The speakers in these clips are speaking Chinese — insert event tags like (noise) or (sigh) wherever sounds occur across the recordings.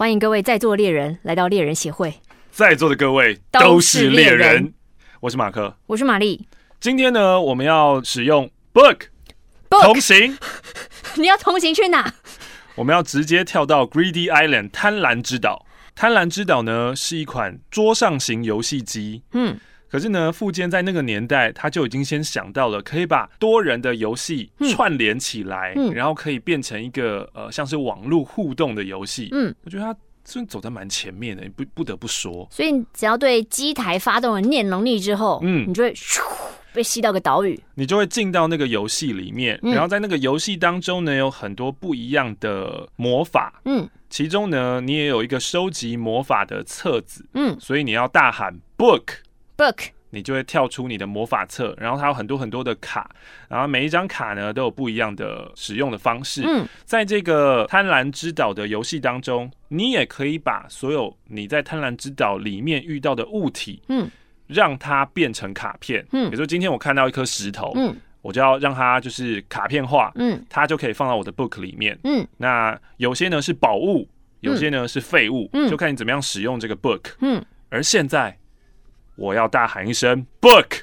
欢迎各位在座猎人来到猎人协会，在座的各位都都是猎人是猎人，我是马克。我是玛丽。今天呢，我们要使用 book Book 同行，(laughs) 你要同行去哪？我们要直接跳到 Greedy Island 贪婪之岛。贪婪之岛呢是一款桌上型游戏机，嗯，可是呢，富坚在那个年代他就已经先想到了可以把多人的游戏嗯。串联起来，嗯。然后可以变成一个呃像是网络互动的游戏。嗯，我觉得他真的走在蛮前面的，不不得不说。所以你只要对机台发动了念能力之后，嗯。你就会咻被吸到个岛屿。你就会进到那个游戏里面，嗯。然后在那个游戏当中呢，有很多不一样的魔法，嗯。其中呢，你也有一个收集魔法的册子，嗯。所以你要大喊 book，，book。你就会跳出你的魔法册，然后它有很多很多的卡，然后每一张卡呢都有不一样的使用的方式。嗯。在这个贪婪之岛的游戏当中，你也可以把所有你在贪婪之岛里面遇到的物体，嗯。让它变成卡片。嗯。比如说今天我看到一颗石头，嗯。我就要让它就是卡片化，嗯。它就可以放到我的 book 里面。嗯。那有些呢是宝物，有些呢是废物，嗯。就看你怎么样使用这个 book。嗯，而现在，我要大喊一声 book，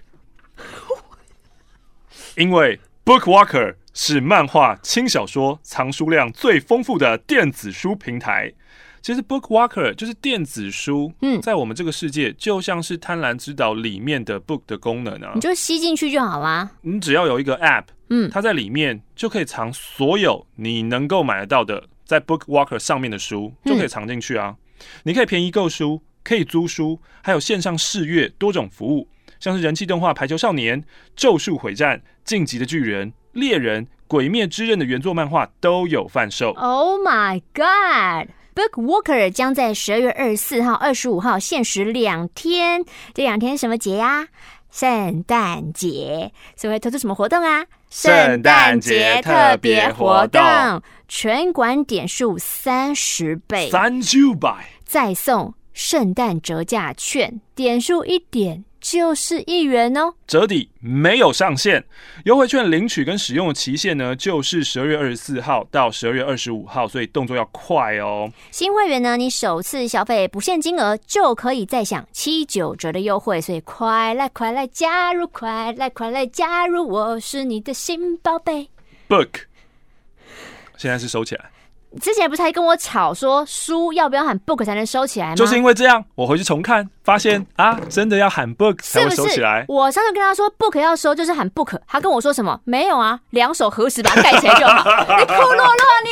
(laughs) 因为 Bookwalker 是漫画、轻小说藏书量最丰富的电子书平台。其实 Bookwalker 就是电子书，嗯在我们这个世界就像是贪婪之岛里面的 book 的功能啊你。就吸进去就好啦。你只要有一个 app，嗯它在里面就可以藏所有你能够买得到的在 Bookwalker 上面的书，就可以藏进去啊。你可以便宜购书，可以租书，还有线上试阅多种服务，像是人气动画《排球少年》、《咒术回战》、《晋级的巨人》、《猎人》、《鬼灭之刃》的原作漫画都有贩售。Oh my god！Bookwalker 将在十二月二十四号、二十五号限时两天，这两天什么节呀、圣诞节，所以会推出什么活动啊？圣诞节特别活动，全馆点数三十倍，三九百，再送圣诞折价券，点数一点就是一元哦。折抵没有上限，优惠券领取跟使用的期限呢，就是十二月二十四号到十二月二十五号，所以动作要快哦。新会员呢，你首次消费不限金额就可以再享七九折的优惠，所以快来快来加入，快来快来加入，我是你的新宝贝。Book，现在是收起来，之前不是还跟我吵说书要不要喊 book 才能收起来吗？就是因为这样，我回去重看，发现啊，真的要喊 book 才会是不是收起来？。我上次跟他说 book 要收，就是喊 book，他跟我说什么？没有啊，两手合十把它盖起来就好。(laughs) 你库洛洛你，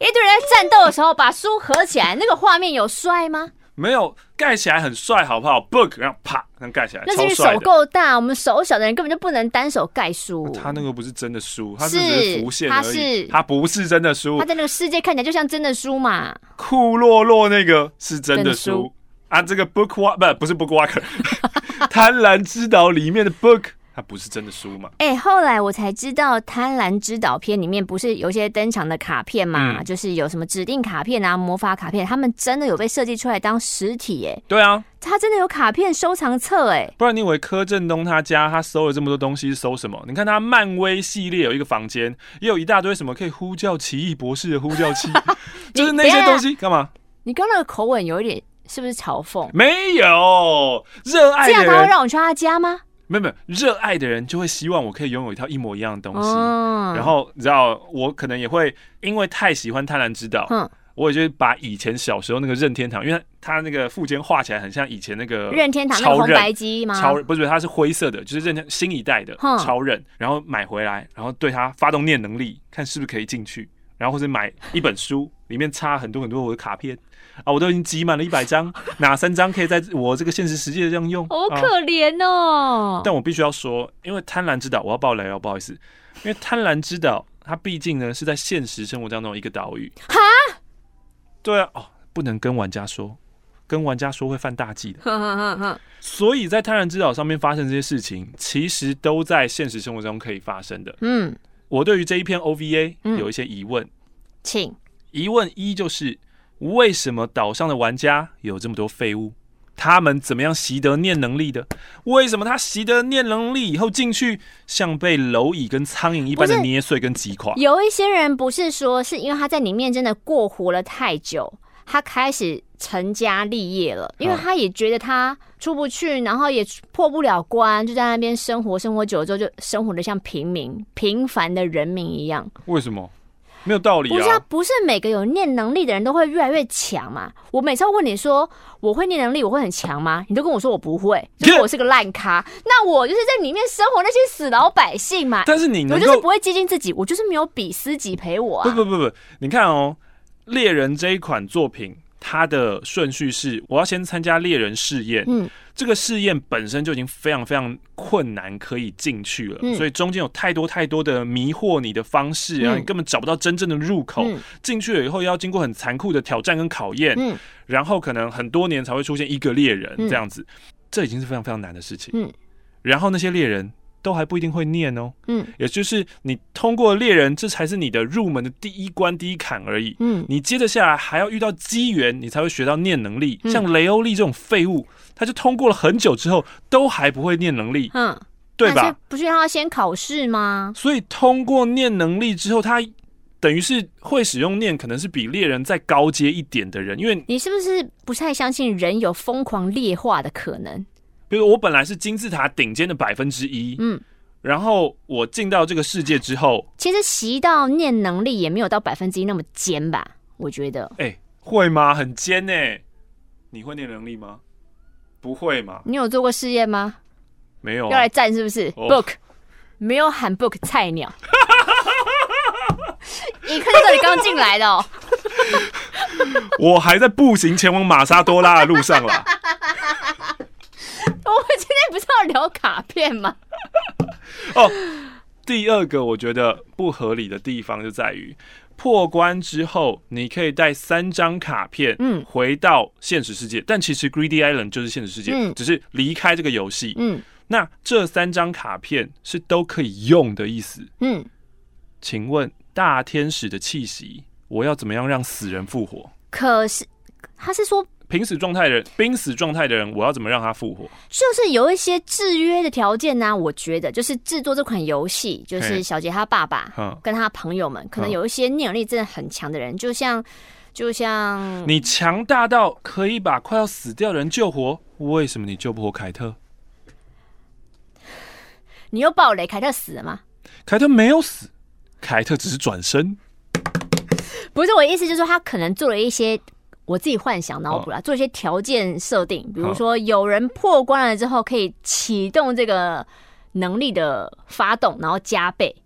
(laughs) 一堆人在战斗的时候把书合起来，那个画面有帅吗？没有盖起来很帅，好不好？book，然后啪，这样盖起来，那是因为手。够大，我们手小的人根本就不能单手盖书。他那个不是真的书，他是是只是浮现它而已，是他不是真的书他。在那个世界看起来就像真的书嘛。库洛洛那个是真的书书啊，这个 book walk 不不是 book walker，(laughs) 贪婪之岛里面的 book，它不是真的书嘛？哎、后来我才知道，《贪婪之岛》片里面不是有一些登场的卡片嘛，嗯就是有什么指定卡片啊、魔法卡片，他们真的有被设计出来当实体，哎，对啊，他真的有卡片收藏册，哎，不然你以为柯震东他家他收了这么多东西是收什么？你看他漫威系列有一个房间，也有一大堆什么可以呼叫奇异博士的呼叫器，(laughs) 就是那些东西干嘛？你刚刚那个口吻有一点是不是嘲讽？没有热爱的这样他会人，让我去他家吗？没有没有热爱的人就会希望我可以拥有一套一模一样的东西。嗯然后你知道，我可能也会因为太喜欢《贪婪之岛》，嗯，我也就把以前小时候那个任天堂，因为它那个附件画起来很像以前那个任天堂那个白机吗？超不是，它是灰色的，就是任天新一代的哼超人，然后买回来，然后对它发动念能力，看是不是可以进去，然后或者买一本书，里面插很多很多我的卡片啊，我都已经集满了一百张，(laughs) 哪三张可以在我这个现实世界这样用？好啊可怜哦。但我必须要说，因为贪婪之岛，我要爆雷哦，不好意思，因为贪婪之岛它毕竟呢是在现实生活当中一个岛屿。哈，对啊，哦，不能跟玩家说，跟玩家说会犯大忌的。(laughs) 所以在贪婪之岛上面发生这些事情，其实都在现实生活中可以发生的。嗯，我对于这一篇 OVA 嗯有一些疑问，请疑问一就是为什么岛上的玩家有这么多废物？他们怎么样习得念能力的？为什么他习得念能力以后进去，像被蝼蚁跟苍蝇一般的捏碎跟击垮？有一些人不是说是因为他在里面真的过活了太久，他开始成家立业了，因为嗯他也觉得他出不去，然后也破不了关，就在那边生活，生活久了之后就生活的像平民、平凡的人民一样。为什么？没有道理啊不是啊，啊！不是每个有念能力的人都会越来越强嘛。我每次问你说我会念能力，我会很强吗？你都跟我说我不会，(laughs) 就是我是个烂咖。那我就是在里面生活那些死老百姓嘛。但是你我能够就是不会接近自己，我就是没有比斯己陪我啊。不不不不，你看哦，《猎人》这一款作品，它的顺序是我要先参加猎人试验，嗯。这个试验本身就已经非常非常困难，可以进去了，嗯。所以中间有太多太多的迷惑你的方式，然后你嗯根本找不到真正的入口。嗯。进去了以后，要经过很残酷的挑战跟考验，嗯。然后可能很多年才会出现一个猎人嗯。这样子，这已经是非常非常难的事情。嗯。然后那些猎人都还不一定会念哦，嗯也就是你通过猎人，这才是你的入门的第一关、第一坎而已。嗯，你接着下来还要遇到机缘，你才会学到念能力。嗯像雷欧利这种废物，他就通过了很久之后，都还不会念能力，嗯，对吧？不是让他先考试吗？所以通过念能力之后，他等于是会使用念，可能是比猎人再高阶一点的人。因为你是不是不太相信人有疯狂劣化的可能？比如我本来是金字塔顶尖的百分之一，嗯，然后我进到这个世界之后，其实习到念能力也没有到百分之一那么尖吧？我觉得哎、会吗？很尖呢、你会念能力吗？不会嘛？你有做过试验吗？没有、啊要来。战是不是、哦 b o o k 没有喊 book 菜鸟，(laughs) 一看就知道你刚进来的哦。(laughs) 我还在步行前往玛莎多拉的路上啦。(laughs) 我们今天不是要聊卡片吗？(laughs) 哦，第二个我觉得不合理的地方就在于，破关之后你可以带三张卡片，嗯回到现实世界。但其实 Greedy Island 就是现实世界，嗯只是离开这个游戏。嗯那这三张卡片是都可以用的意思。嗯，请问大天使的气息，我要怎么样让死人复活？可是他是说，濒死状态的人，濒死状态的人，我要怎么让他复活？就是有一些制约的条件呢、我觉得就是制作这款游戏，就是小杰他爸爸嗯，跟他朋友们，可能嗯有一些念力真的很强的人，就像就像你强大到可以把快要死掉的人救活，为什么你救不活凯特？你又爆雷，凯特死了吗？凯特没有死，凯特只是转身。不是我的意思，就是说他可能做了一些我自己幻想脑哦补啦，做一些条件设定，比如说有人破关了之后可以启动这个能力的发动，然后加倍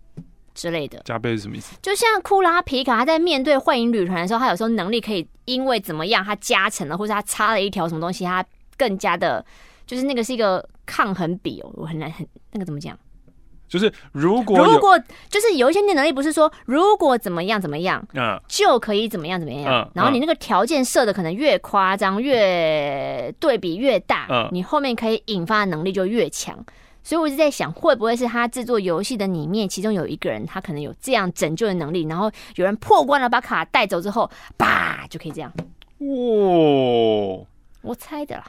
之类的。加倍是什么意思？就像库拉皮卡，他在面对幻影旅团的时候，他有时候能力可以因为怎么样，他加成了，或者他插了一条什么东西，他更加的，就是那个是一个抗衡比哦，我很难很那个怎么讲？就是如果如果就是有一些念能力，不是说如果怎么样怎么样，嗯就可以怎么样怎么样，嗯然后你那个条件设的可能越夸张，越对比越大，嗯你后面可以引发的能力就越强。所以我一直在想，会不会是他制作游戏的里面，其中有一个人，他可能有这样拯救的能力，然后有人破关了，把卡带走之后，叭就可以这样。哇，我猜的啦。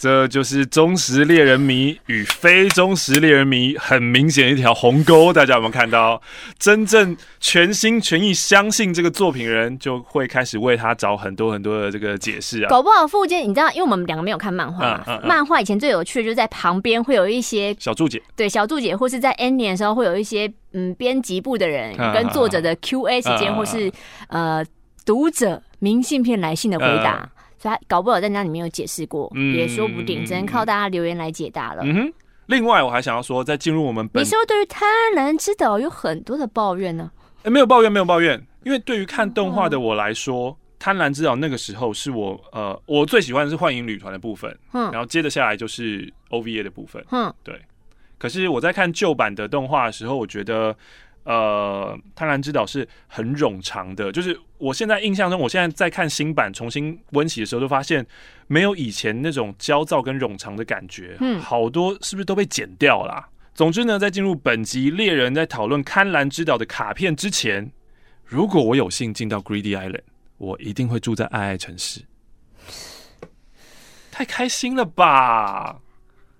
这就是忠实猎人迷与非忠实猎人迷很明显的一条鸿沟。大家有没有看到？真正全心全意相信这个作品的人，就会开始为他找很多很多的这个解释啊。搞不好附件，你知道，因为我们两个没有看漫画嘛，嗯嗯嗯漫画以前最有趣的就是在旁边会有一些小注解，对小注解，或是在 ending 的时候会有一些嗯编辑部的人嗯跟作者的时间，嗯或是呃读者明信片来信的回答，所以他搞不好在那里面有解释过，嗯也说不定，只能靠大家留言来解答了。嗯哼。另外，我还想要说，在进入我们本你是不是对于贪婪之岛有很多的抱怨呢？欸、没有抱怨，没有抱怨，因为对于看动画的我来说，贪婪之岛》那个时候是我呃我最喜欢的是幻影旅团的部分，嗯然后接着下来就是 OVA 的部分。嗯，对，可是我在看旧版的动画的时候，我觉得呃《贪婪之岛》是很冗长的，就是我现在印象中，我现在在看新版重新温习的时候，就发现没有以前那种焦躁跟冗长的感觉，嗯好多是不是都被剪掉啦？总之呢，在进入本集猎人在讨论贪婪之岛的卡片之前，如果我有幸进到 Greedy Island，我一定会住在爱爱城市。太开心了吧？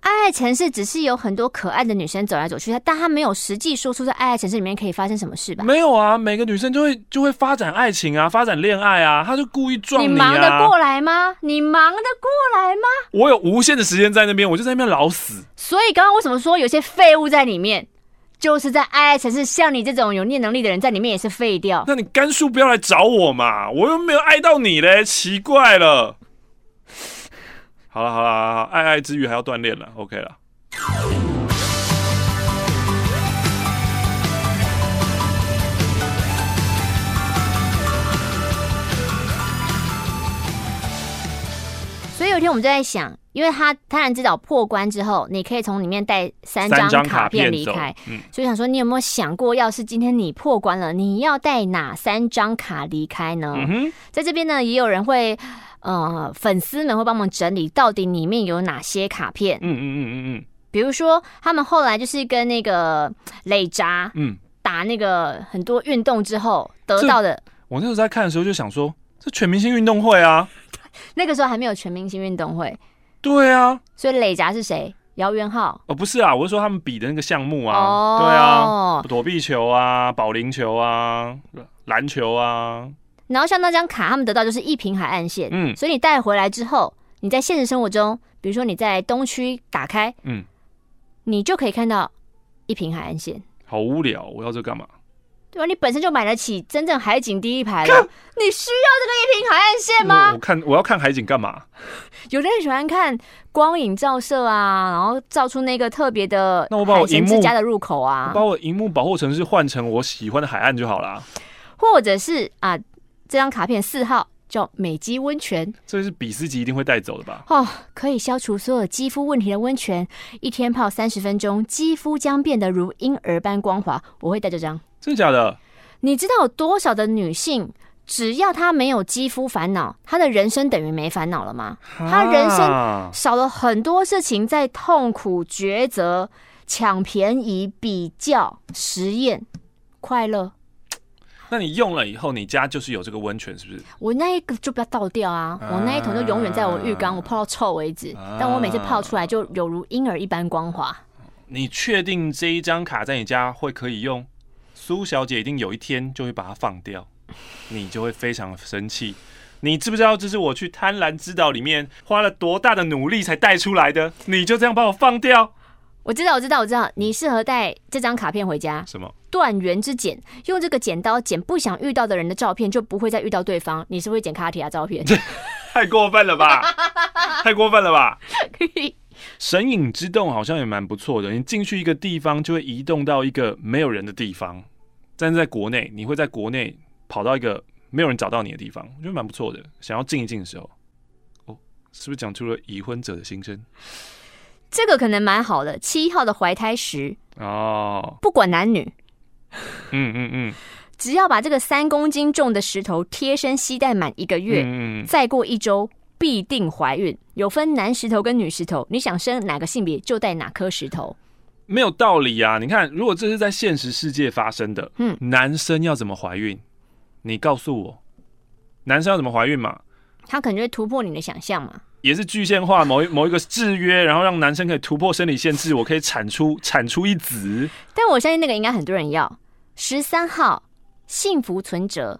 爱爱城市只是有很多可爱的女生走来走去，但她没有实际说出在爱爱城市里面可以发生什么事吧？没有啊，每个女生就会就会发展爱情啊，发展恋爱啊，她就故意撞你你忙得啊。过来吗？你忙得过来吗？我有无限的时间在那边，我就在那边老死。所以刚刚为什么说有些废物在里面，就是在爱爱城市，像你这种有念能力的人在里面也是废掉。那你甘肃不要来找我嘛，我又没有爱到你嘞，奇怪了。好了好了，爱爱之余还要锻炼了，OK 了。所以有一天我们就在想，因为他贪婪之岛破关之后，你可以从里面带三三张卡片离开，，嗯，所以想说，你有没有想过，要是今天你破关了，你要带哪三张卡离开呢？嗯，在这边呢，也有人会，呃，粉丝们会帮忙整理到底里面有哪些卡片。嗯嗯嗯嗯嗯。比如说，他们后来就是跟那个磊扎嗯，打那个很多运动之后得到的，我那时候在看的时候就想说，这全明星运动会啊，(laughs) 那个时候还没有全明星运动会，对啊，所以磊夹是谁？姚元浩。哦不是啊，我是说他们比的那个项目啊，哦对啊，躲避球啊，保龄球啊，篮球啊，然后像那张卡，他们得到就是一平海岸线，嗯所以你带回来之后，你在现实生活中，比如说你在东区打开，嗯，你就可以看到一平海岸线。好无聊，我要这干嘛？对吧？你本身就买得起真正海景第一排了，你需要这个一平海岸线吗我我？看我要看海景干嘛？(laughs) 有的人喜欢看光影照射啊，然后照出那个特别的那我把我海神荧幕之家的入口啊把，我荧幕保护城市换成我喜欢的海岸就好啦。或者是啊，这张卡片四号叫美肌温泉这是比斯吉一定会带走的吧？哦，可以消除所有肌肤问题的温泉，一天泡三十分钟，肌肤将变得如婴儿般光滑。我会带这张。真的假的？你知道有多少的女性，只要她没有肌肤烦恼，她的人生等于没烦恼了吗？她人生啊少了很多事情在痛苦抉择、抢便宜、比较、实验、快乐。那你用了以后，你家就是有这个温泉，是不是？我那一个就不要倒掉啊！啊我那一桶就永远在我浴缸，我泡到臭为止。啊但我每次泡出来就有如婴儿一般光滑。你确定这一张卡在你家会可以用？苏小姐一定有一天就会把它放掉，你就会非常生气。你知不知道这是我去贪婪之岛里面花了多大的努力才带出来的？你就这样把我放掉？我知道，我知道，我知道，你适合带这张卡片回家，什么？断缘之剪，用这个剪刀剪不想遇到的人的照片，就不会再遇到对方。你是不是剪卡提亚照片？(laughs) 太过分了吧！(laughs) 太过分了吧！神隐之洞好像也蛮不错的，你进去一个地方就会移动到一个没有人的地方，但是在国内你会在国内跑到一个没有人找到你的地方，我觉得蛮不错的。想要静一静的时候，哦，是不是讲出了已婚者的心声？这个可能蛮好的。七号的怀胎石，哦，不管男女，嗯嗯嗯，只要把这个三公斤重的石头贴身携带满一个月，嗯嗯嗯再过一周必定怀孕。有分男石头跟女石头，你想生哪个性别就带哪颗石头。没有道理啊！你看，如果这是在现实世界发生的，嗯男生要怎么怀孕？你告诉我，男生要怎么怀孕嘛？他可能就会突破你的想象嘛。也是具象化某一某一个制约，然后让男生可以突破生理限制，我可以产出产出一子。但我相信那个应该很多人要。十三号幸福存折，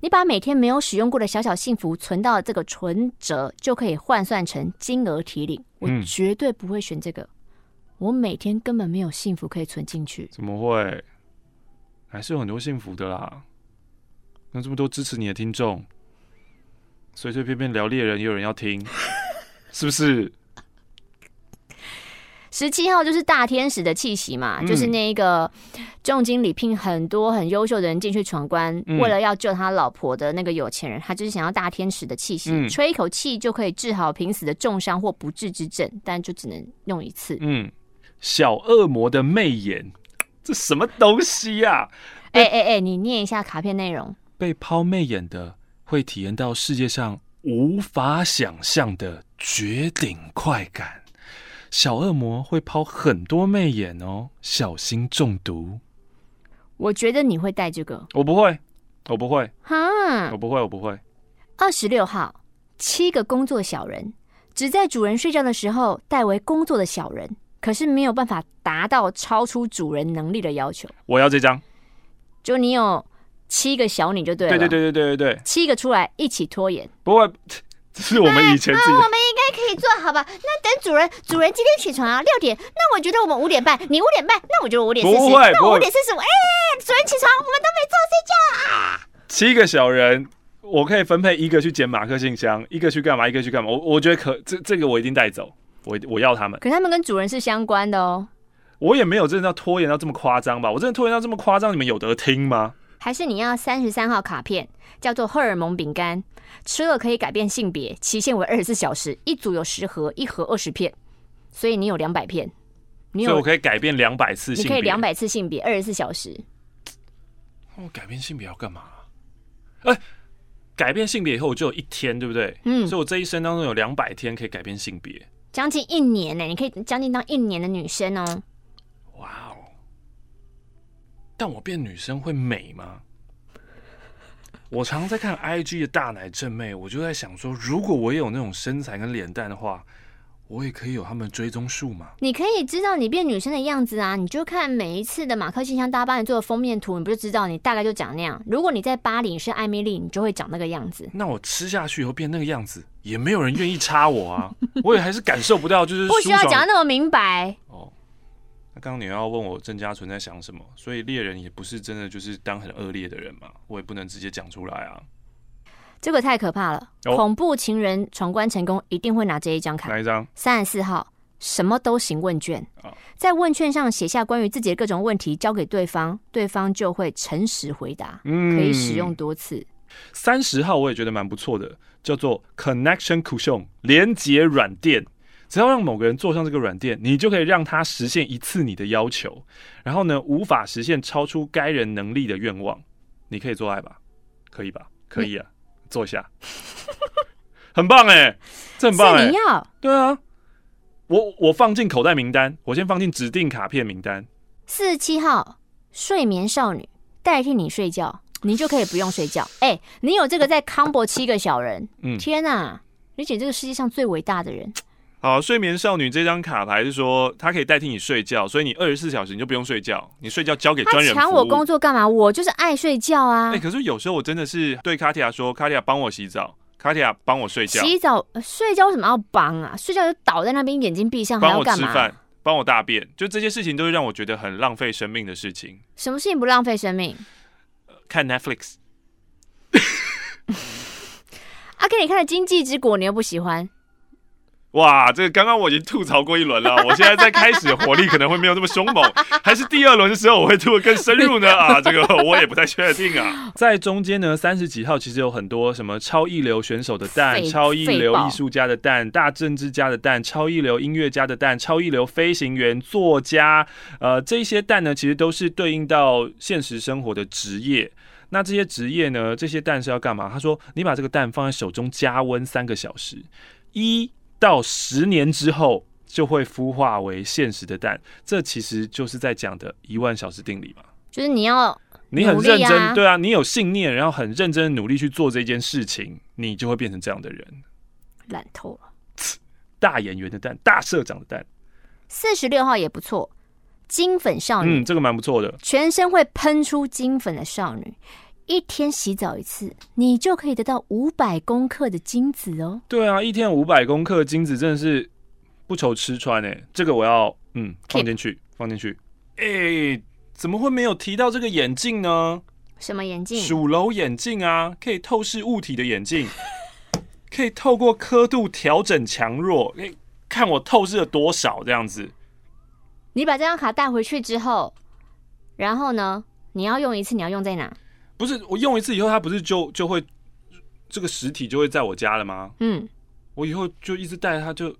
你把每天没有使用过的小小幸福存到这个存折，就可以换算成金额提领。我嗯绝对不会选这个，我每天根本没有幸福可以存进去。怎么会？还是有很多幸福的啦。那这么多支持你的听众，随随便便聊猎人也有人要听，(laughs) 是不是？十七号就是大天使的气息嘛，嗯就是那一个重金礼聘很多很优秀的人进去闯关，嗯为了要救他老婆的那个有钱人，他就是想要大天使的气息，嗯吹一口气就可以治好濒死的重伤或不治之症，但就只能用一次。嗯，小恶魔的媚眼，这什么东西呀、哎哎哎，你念一下卡片内容。被抛媚眼的会体验到世界上无法想象的绝顶快感。小恶魔会抛很多媚眼哦，小心中毒。我觉得你会带这个，我不会，我不会，哈我。不会，我不会。二十六号，七个工作小人只在主人睡觉的时候代为工作的小人，可是没有办法达到超出主人能力的要求。我要这张。就你有七个小你就对了，对对对对对对对，七个出来一起拖延。不过 (laughs) 这是我们以前自己的那我们应该可以做好吧？那等主人，主人今天起床啊，六点，那我觉得我们五点半，你五点半，那我觉得五点四十，那我五点四十五，哎，主人起床，我们都没做睡觉啊。七个小人，我可以分配一个去捡马克信箱，一个去干嘛，一个去干嘛。我我觉得可这这个我一定带走，我我要他们。可是他们跟主人是相关的哦，我也没有真的要拖延到这么夸张吧？我真的拖延到这么夸张，你们有得听吗？还是你要三十三号卡片，叫做荷尔蒙饼干，吃了可以改变性别，期限为二十四小时，一组有十盒，一盒二十片，所以你有两百片，你有所以我可以改变两百次性别。你可以两百次性别，二十四小时。我改变性别要干嘛？哎、改变性别以后我就有一天，对不对？嗯所以我这一生当中有两百天可以改变性别。将近一年呢，你可以将近当一年的女生哦。哇哦！但我变女生会美吗？我常在看 IG 的大奶正妹，我就在想说，如果我也有那种身材跟脸蛋的话，我也可以有他们追踪数嘛？你可以知道你变女生的样子啊，你就看每一次的马克信箱大家帮你做的封面图，你不就知道你大概就长那样。如果你在巴黎是艾米丽，你就会长那个样子。那我吃下去以后变那个样子，也没有人愿意插我啊！(laughs) 我也还是感受不到，就是 (laughs) 不需要讲得那么明白。哦。那刚刚你要问我郑家纯在想什么，所以猎人也不是真的就是当很恶劣的人嘛，我也不能直接讲出来啊。这个太可怕了！哦恐怖情人闯关成功，一定会拿这一张卡。哪一张？三十四号，什么都行问卷哦，在问卷上写下关于自己的各种问题，交给对方，对方就会诚实回答，嗯可以使用多次。三十号我也觉得蛮不错的，叫做 Connection Cushion 连接软垫。只要让某个人坐上这个软垫，你就可以让他实现一次你的要求，然后呢，无法实现超出该人能力的愿望。你可以做爱吧？可以吧？可以啊，坐下，(laughs) 很棒哎，这很棒哎是你，要对啊，我我放进口袋名单，我先放进指定卡片名单。四十七号睡眠少女代替你睡觉，你就可以不用睡觉。哎、你有这个在 combo 七个小人，嗯天哪、你姐这个世界上最伟大的人。好，睡眠少女这张卡牌是说它可以代替你睡觉，所以你二十四小时你就不用睡觉，你睡觉交给专人。抢我工作干嘛？我就是爱睡觉啊哎、。可是有时候我真的是对卡提亚说：“卡提亚帮我洗澡，卡提亚帮我睡觉，洗澡、呃睡觉为什么要帮啊？睡觉就倒在那边，眼睛闭上，还帮要干嘛？我吃饭，帮我大便。”就这些事情都是让我觉得很浪费生命的事情。什么事情不浪费生命？看 Netflix，(laughs) 啊，给你看的《经济之果》，你又不喜欢，哇，这个刚刚我已经吐槽过一轮了，我现在在开始火力可能会没有那么凶猛，还是第二轮的时候我会吐得更深入呢？啊，这个我也不太确定啊。(laughs) 在中间呢，三十几号其实有很多什么超一流选手的蛋、超一流艺术家的蛋、大政治家的蛋、超一流音乐家的蛋、超一流飞行员、作家，呃，这些蛋呢，其实都是对应到现实生活的职业。那这些职业呢？这些蛋是要干嘛？他说：“你把这个蛋放在手中加温三个小时，一到十年之后就会孵化为现实的蛋。这其实就是在讲的一万小时定理嘛。就是你要你很认真，啊对啊，你有信念，然后很认真的努力去做这件事情，你就会变成这样的人。懒透了。(tsk) 大演员的蛋，大社长的蛋，四十六号也不错，金粉少女，嗯，这个蛮不错的。全身会喷出金粉的少女，一天洗澡一次，你就可以得到五百公克的精子哦。对啊，一天五百公克的精子真的是不愁吃穿哎、这个我要嗯放进去，放进去。哎、怎么会没有提到这个眼镜呢？什么眼镜？鼠楼眼镜啊，可以透视物体的眼镜，(laughs) 可以透过刻度调整强弱，可以看我透视了多少这样子。你把这张卡带回去之后，然后呢，你要用一次，你要用在哪？不是我用一次以后，它不是就就会这个实体就会在我家了吗？嗯，我以后就一直带着它，就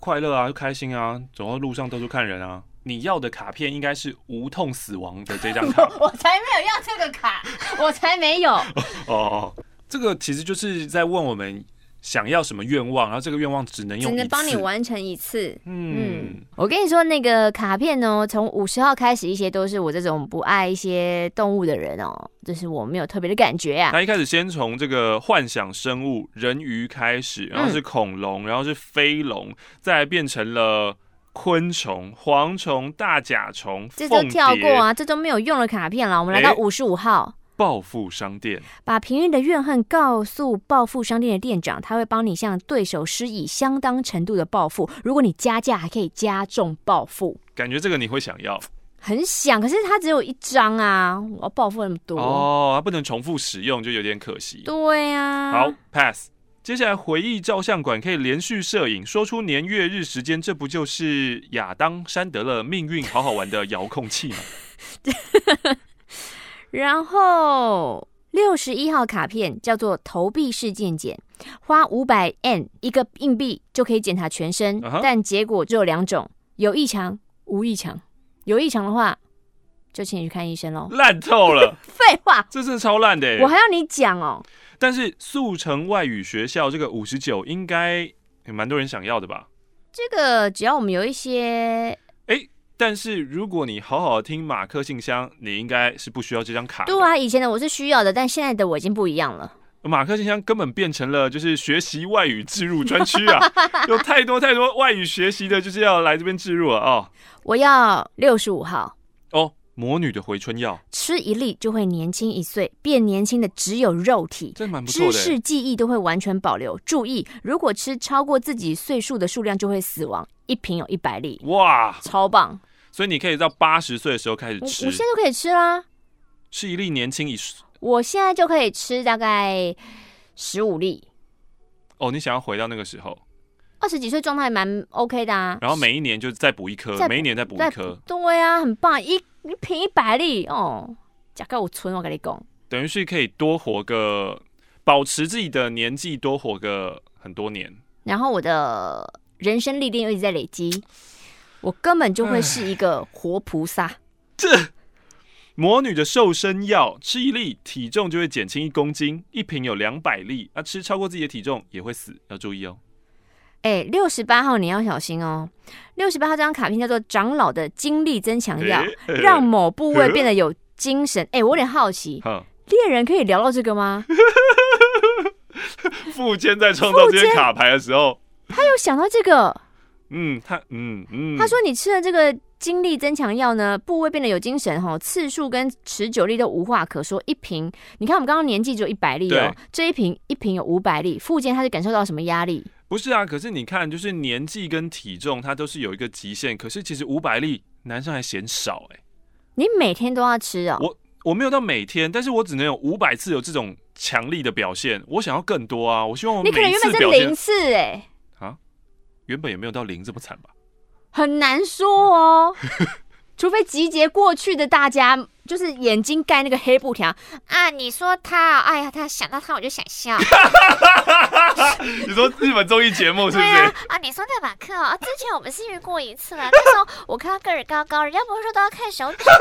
快乐啊，就开心啊，走到路上到处看人啊。你要的卡片应该是无痛死亡的这张卡 (laughs) 我才没有要这个卡，我才没有。(laughs) 哦。这个其实就是在问我们想要什么愿望，然后这个愿望只能用只能帮你。完成一次。嗯，我跟你说，那个卡片哦，从五十号开始，一些都是我这种不爱一些动物的人哦，就是我没有特别的感觉啊。那一开始先从这个幻想生物人鱼开始，然后嗯是恐龙，然后是飞龙，再来变成了昆虫、蝗虫、大甲虫、这都、跳过啊，这都没有用的卡片了。我们来到哎五十五号，报复商店。把平日的怨恨告诉报复商店的店长，他会帮你向对手施以相当程度的报复。如果你加价，还可以加重报复。感觉这个你会想要很想，可是它只有一张啊，我要报复那么多。哦，它不能重复使用，就有点可惜。对啊，好，pass。接下来回忆照相馆可以连续摄影，说出年月日时间，这不就是亚当·山德勒命运好好玩的遥控器吗？(laughs) (laughs) (laughs) 然后六十一号卡片叫做投币式健检，花五百 N 一个硬币就可以检查全身但结果只有两种，有异常，无异常。有异常的话，就请你去看医生喽。烂透了，(laughs) 废话，这真的超烂的我。还要你讲哦。但是速成外语学校这个五十九应该也蛮多人想要的吧？这个只要我们有一些，但是如果你好好听马克信箱，你应该是不需要这张卡。对啊，以前的我是需要的，但现在的我已经不一样了。马克信箱根本变成了就是学习外语置入专区啊，(laughs) 有太多太多外语学习的，就是要来这边置入了哦。我要六十五号，哦，魔女的回春药，吃一粒就会年轻一岁，变年轻的只有肉体。这蛮不错的。知识、记忆都会完全保留。注意，如果吃超过自己岁数的数量，就会死亡。一瓶有一百粒，哇，超棒！所以你可以到八十岁的时候开始吃我吃现，在就可以吃啦，是一粒年轻一我现在就可以吃大概十五粒。哦，你想要回到那个时候，二十几岁状态蛮 OK 的啊。然后每一年就再补一颗每一年再补一颗，对啊，很棒，一一瓶一百粒哦，假够我存，我跟你讲。等于是可以多活个，保持自己的年纪多活个很多年。然后我的人生历练又一直在累积，我根本就会是一个活菩萨。这魔女的瘦身药，吃一粒体重就会减轻一公斤，一瓶有两百粒，啊，吃超过自己的体重也会死，要注意哦。哎，六十八号你要小心哦。六十八号这张卡片叫做长老的精力增强药，诶让某部位变得有精神。哎，我有点好奇，哈，猎人可以聊到这个吗？(laughs) 富坚在创造这些卡牌的时候，他有想到这个，嗯，他，嗯嗯，他说你吃了这个精力增强药呢，部位变得有精神哈，次数跟持久力都无话可说。一瓶，你看我们刚刚年纪只有一百粒哦，这一瓶一瓶有五百粒，附件他是感受到什么压力？不是啊，可是你看，就是年纪跟体重，它都是有一个极限。可是其实五百粒男生还嫌少哎、你每天都要吃哦。我我没有到每天，但是我只能有五百次有这种强力的表现。我想要更多啊！我希望我你可能原本是零次哎，原本也没有到零这么惨吧？很难说哦。(laughs) 除非集结过去的大家，就是眼睛盖那个黑布条啊！你说他，哎呀，他想到他我就想笑。(laughs) 你说日本综艺节目是不对啊是？，啊，你说那马克啊，之前我们是遇过一次了。那时候我看他个儿高高，人家不是说都要看手指吗？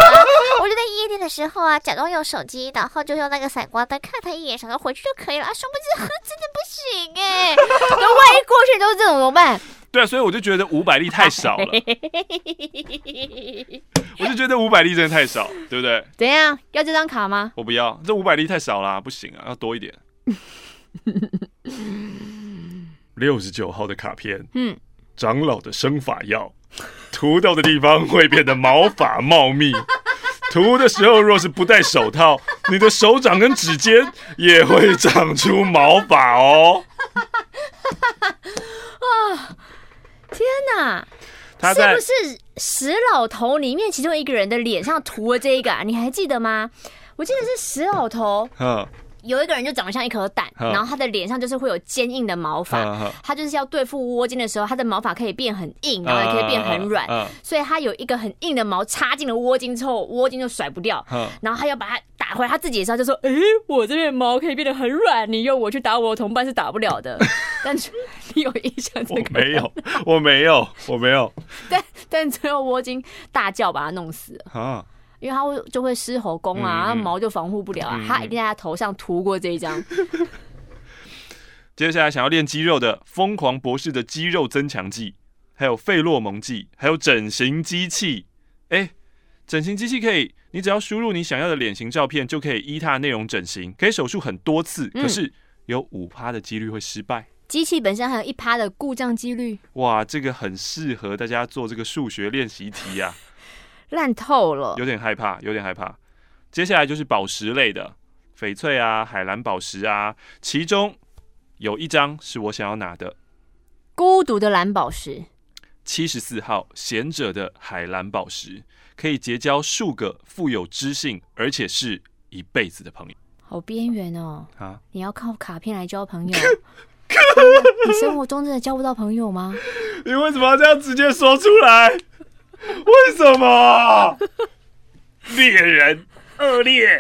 我就在夜店的时候啊，假装用手机，然后就用那个闪光灯看他一眼，想说回去就可以了。啊，殊不知呵真的不行哎、那万一过去都是这种怎么办？对啊，所以我就觉得五百粒太少了，(laughs) 我就觉得五百粒真的太少，对不对？(laughs) 怎样？要这张卡吗？我不要，这五百粒太少啦，不行啊，要多一点。(laughs) 六十九号的卡片，嗯，长老的生发药，涂到的地方会变得毛发茂密。涂的时候若是不戴手套，你的手掌跟指尖也会长出毛发哦。(laughs) 天哪！是不是石老头里面其中一个人的脸上涂了这一个、啊？你还记得吗？我记得是石老头 (laughs) 嗯有一个人就长得像一颗蛋，嗯然后他的脸上就是会有坚硬的毛发。嗯他就是要对付窝精的时候，他的毛发可以变很硬，然后也可以变很软，嗯所以他有一个很硬的毛插进了窝精之后，窝精就甩不掉。嗯然后他要把它打回来他自己的时候，就说：“诶，我这边的毛可以变得很软，你用我去打我的同伴是打不了的。(laughs) ”但是你有印象这我个？没有，我没有，我没有 (laughs) 但但最后窝精大叫把他弄死了。啊。因为它会就会狮吼功啊，嗯嗯他毛就防护不了啊，它嗯他一定在他头上涂过这一张。(laughs) 接下来想要练肌肉的，疯狂博士的肌肉增强剂，还有费洛蒙剂，还有整形机器。哎，整形机器可以，你只要输入你想要的脸型照片，就可以依它的内容整形，可以手术很多次，嗯可是有五趴的几率会失败。机器本身还有一趴的故障几率，哇，这个很适合大家做这个数学练习题啊，烂透了。有点害怕，有点害怕。接下来就是宝石类的，翡翠啊、海蓝宝石啊，其中有一张是我想要拿的，孤独的蓝宝石，七十四号贤者的海蓝宝石，可以结交数个富有知性而且是一辈子的朋友好边缘哦。啊！你要靠卡片来交朋友？(laughs) 你生活中真的交不到朋友吗？(laughs) 你为什么要这样直接说出来？(laughs) 为什么？猎人恶劣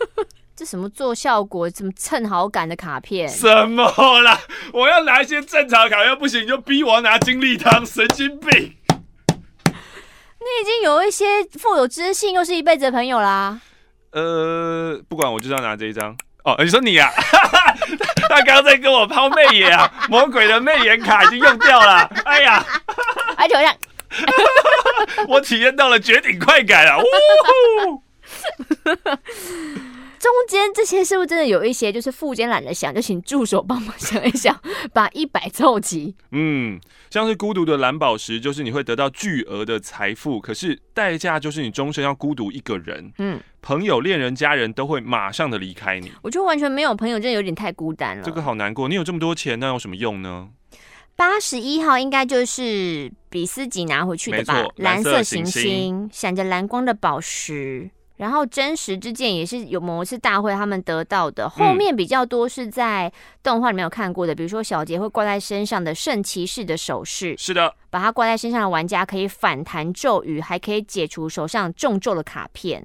(laughs) 这什么做效果、怎么蹭好感的卡片？什么啦？我要拿一些正常卡，要不行你就逼我拿金利汤，神经病！你已经有一些富有知性又是一辈子的朋友啦。呃，不管我就是要拿这一张。哦，你说你呀、(laughs) 他刚刚在跟我抛媚眼啊，魔鬼的媚眼卡已经用掉了。哎呀，而且我想，(laughs) 我体验到了绝顶快感啊！呜 (laughs) 中间这些是不是真的有一些就是副监懒得想，就请助手帮忙想一想，把一百凑齐。嗯，像是孤独的蓝宝石，就是你会得到巨额的财富，可是代价就是你终身要孤独一个人，嗯，朋友、恋人、家人都会马上的离开你，我觉得完全没有朋友，真的有点太孤单了。这个好难过。你有这么多钱，那有什么用呢？八十一号应该就是比斯吉拿回去的吧？蓝色行行星，闪着蓝光的宝石。然后真实之剑也是有某一次大会他们得到的，后面比较多是在动画里面有看过的，比如说小杰会挂在身上的圣骑士的首饰，是的，把它挂在身上的玩家可以反弹咒语，还可以解除手上中咒的卡片。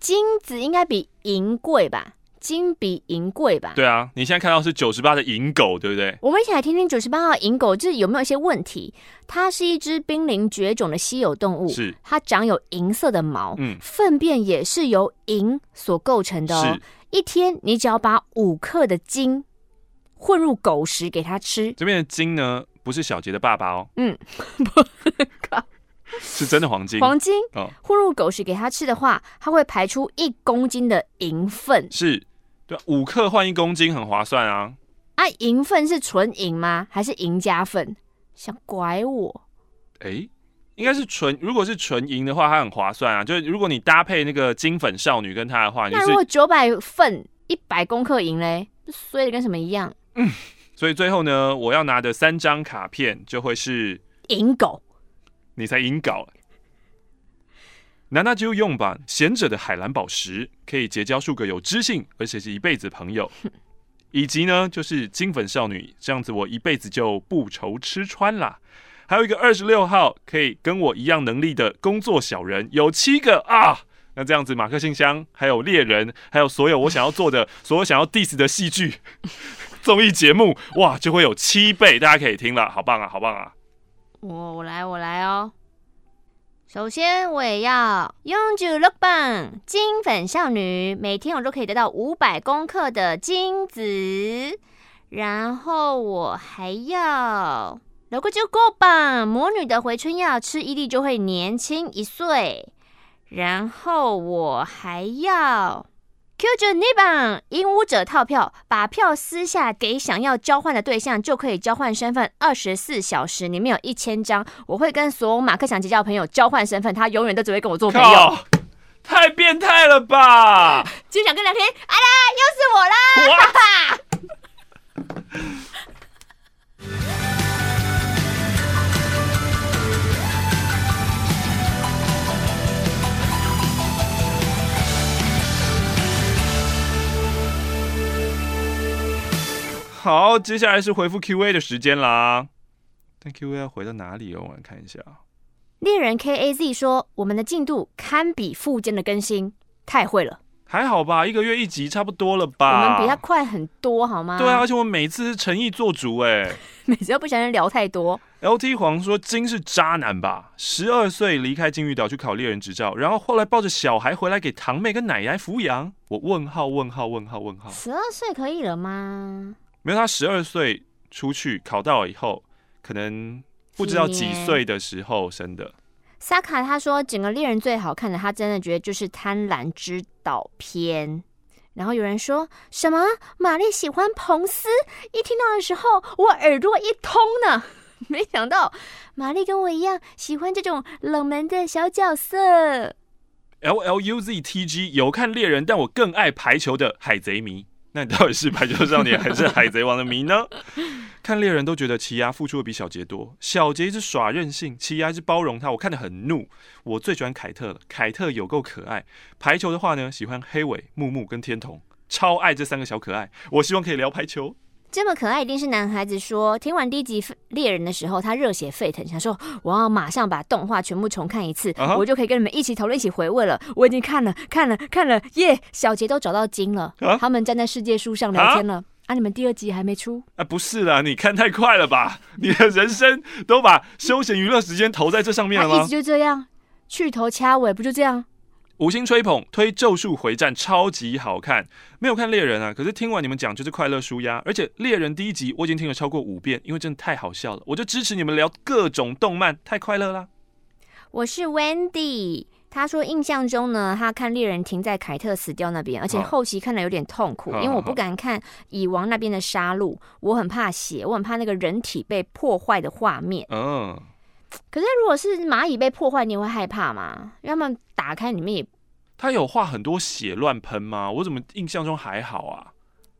金子应该比银贵吧？金比银贵吧？对啊，你现在看到是九十八的银狗，对不对？我们一起来听听九十八号银狗，这有没有一些问题？它是一只濒临绝种的稀有动物，是它长有银色的毛，嗯粪便也是由银所构成的哦。一天你只要把五克的金混入狗食给它吃，这边的金呢，不是小杰的爸爸哦，嗯，(laughs) (laughs) 是真的黄金。黄金哦，混入狗食给它吃的话，它会排出一公斤的银粪是，对啊，五克换一公斤很划算啊。啊。银粪是纯银吗？还是银加粪？想拐我？诶，应该是纯，如果是纯银的话，它很划算啊。就是如果你搭配那个金粉少女跟它的话，你那如果九百份一百公克银嘞，衰的跟什么一样？嗯所以最后呢，我要拿的三张卡片就会是银狗。你才引稿了。南大就用吧，贤者的海蓝宝石可以结交数个有知性而且是一辈子的朋友，以及呢就是金粉少女，这样子我一辈子就不愁吃穿啦。还有一个二十六号可以跟我一样能力的工作小人，有七个啊。那这样子，马克信箱还有猎人，还有所有我想要做的、(laughs) 所有想要 diss 的戏剧、综艺节目，哇，就会有七倍，大家可以听了，好棒啊，好棒啊！我我来我来哦。首先我也要永久六棒金粉少女，每天我都可以得到五百公克的金子。然后我还要六个就够棒魔女的回春药，吃一粒就会年轻一岁。然后我还要 Q 九那棒鹦鹉者套票，把票撕下给想要交换的对象，就可以交换身份二十四小时，里面有一千张。我会跟所有马克想结交的朋友交换身份，他永远都只会跟我做朋友。靠，太变态了吧！(laughs) 今天想跟聊天，哎啦，又是我啦！哇，(laughs) 好，接下来是回复 Q&A 的时间啦。但 Q&A 要回到哪里哦？我来看一下。猎人 K A Z 说，我们的进度堪比附件的更新，太会了，还好吧，一个月一集差不多了吧我吧？们比他快很多，好吗？对啊，而，且我每次是诚意做主哎。(laughs) 每次都不小心聊太多。LT 黄说金是渣男吧？十二岁离开金鱼岛去考猎人执照，然后后来抱着小孩回来给堂妹跟奶奶抚养。我问号问号问号问号，十二岁可以了吗？没有他十二岁出去考到了以后，可能不知道几岁的时候生的。萨卡他说，整个猎人最好看的，他真的觉得就是《贪婪之岛》篇。然后有人说什么玛丽喜欢彭斯，一听到的时候，我耳朵一通呢。(laughs) 没想到玛丽跟我一样喜欢这种冷门的小角色。L L U Z T G 有看猎人，但我更爱排球的海贼迷。那你到底是排球少年还是海贼王的迷呢？(laughs) 看猎人都觉得奇亚付出的比小杰多，小杰一直耍任性，奇亚一直包容他，我看得很怒。我最喜欢凯特了，凯特有够可爱。排球的话呢，喜欢黑尾、木木跟天童，超爱这三个小可爱。我希望可以聊排球。这么可爱，一定是男孩子说。听完第一集《猎人》的时候，他热血沸腾，想说我要马上把动画全部重看一次我就可以跟你们一起讨论、一起回味了。我已经看了、看了、看了，耶！小杰都找到金了，啊他们站在世界树上聊天了。啊，你们第二集还没出？啊，不是啦，你看太快了吧？(laughs) 你的人生都把休闲娱乐时间投在这上面了吗他一直？就这样，去头掐尾，不就这样？五星吹捧推《咒术回战》超级好看，没有看猎人啊，可是听完你们讲就是快乐舒压，而且猎人第一集我已经听了超过五遍，因为真的太好笑了，我就支持你们聊各种动漫，太快乐啦！我是 Wendy。他说，印象中呢，他看猎人停在凯特死掉那边，而且嗯后期看了有点痛苦，嗯因为我不敢看蚁王那边的杀戮，我很怕血，我很怕那个人体被破坏的画面。嗯，可是如果是蚂蚁被破坏，你也会害怕吗？因为他们打开里面也他有画很多血乱喷吗？我怎么印象中还好啊？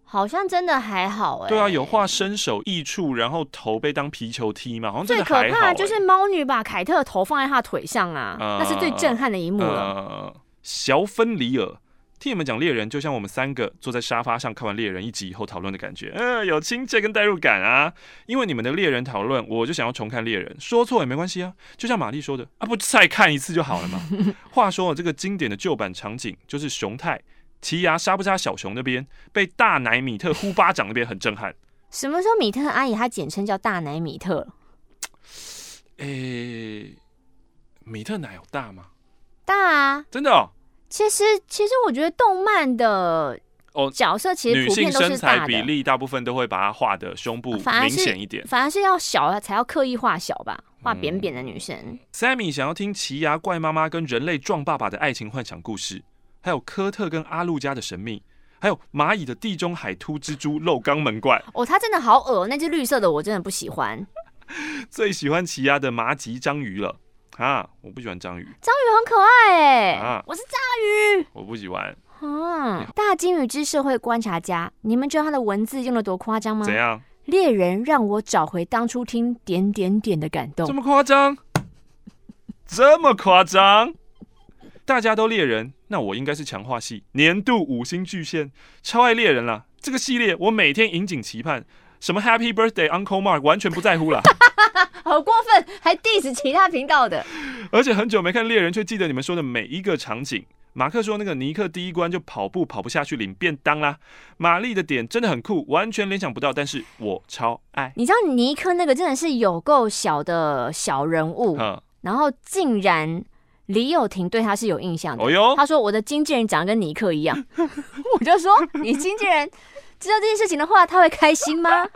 好像真的还好哎、对啊，有画身首异处，然后头被当皮球踢嘛，好像真最可的还好、欸。怕的就是猫女把凯特的头放在她腿上啊，嗯那是最震撼的一幕了。呃，小芬里尔。听你们讲猎人，就像我们三个坐在沙发上看完猎人一集以后讨论的感觉，嗯、有亲切跟代入感啊。因为你们的猎人讨论，我就想要重看猎人，说错也没关系啊。就像玛丽说的啊，不再看一次就好了嘛。(laughs) 话说这个经典的旧版场景，就是熊太奇牙杀不杀小熊那边，被大奶米特呼巴掌那边很震撼。什么时候米特阿姨她简称叫大奶米特了？诶、米特奶有大吗？大啊！真的哦，其实其实我觉得动漫的哦角色其实女普遍都性身是大的，材比例大部分都会把它画的胸部明反而是显一点。反而是要小才要刻意画小吧，画扁扁的女生。Sammy 想要听奇牙怪妈妈跟人类壮爸爸的爱情幻想故事，还有科特跟阿路家的神秘，还有蚂蚁的地中海突蜘蛛漏肛门怪。哦，它真的好恶，那只绿色的我真的不喜欢。(laughs) 最喜欢奇牙的麻吉章鱼了啊！我不喜欢章鱼章鱼很可爱哎、啊我是章鱼。我不喜欢。啊，大金鱼之社会观察家，你们知道他的文字用的多夸张吗？怎样？猎人让我找回当初听点点点的感动。这么夸张？(laughs) 这么夸张？大家都猎人，那我应该是强化系年度五星巨献，超爱猎人啦！这个系列我每天引颈期盼。什么 Happy Birthday Uncle Mark 完全不在乎啦。(laughs) 好过分，还 diss 其他频道的。而且很久没看猎人，却记得你们说的每一个场景。马克说那个尼克第一关就跑步跑不下去领便当啦。玛丽的点真的很酷，完全联想不到，但是我超爱。你知道尼克那个真的是有够小的小人物，嗯，然后竟然李友廷对他是有印象的。哦哟，他说我的经纪人长得跟尼克一样，(laughs) 我就说你经纪人知道这件事情的话，他会开心吗？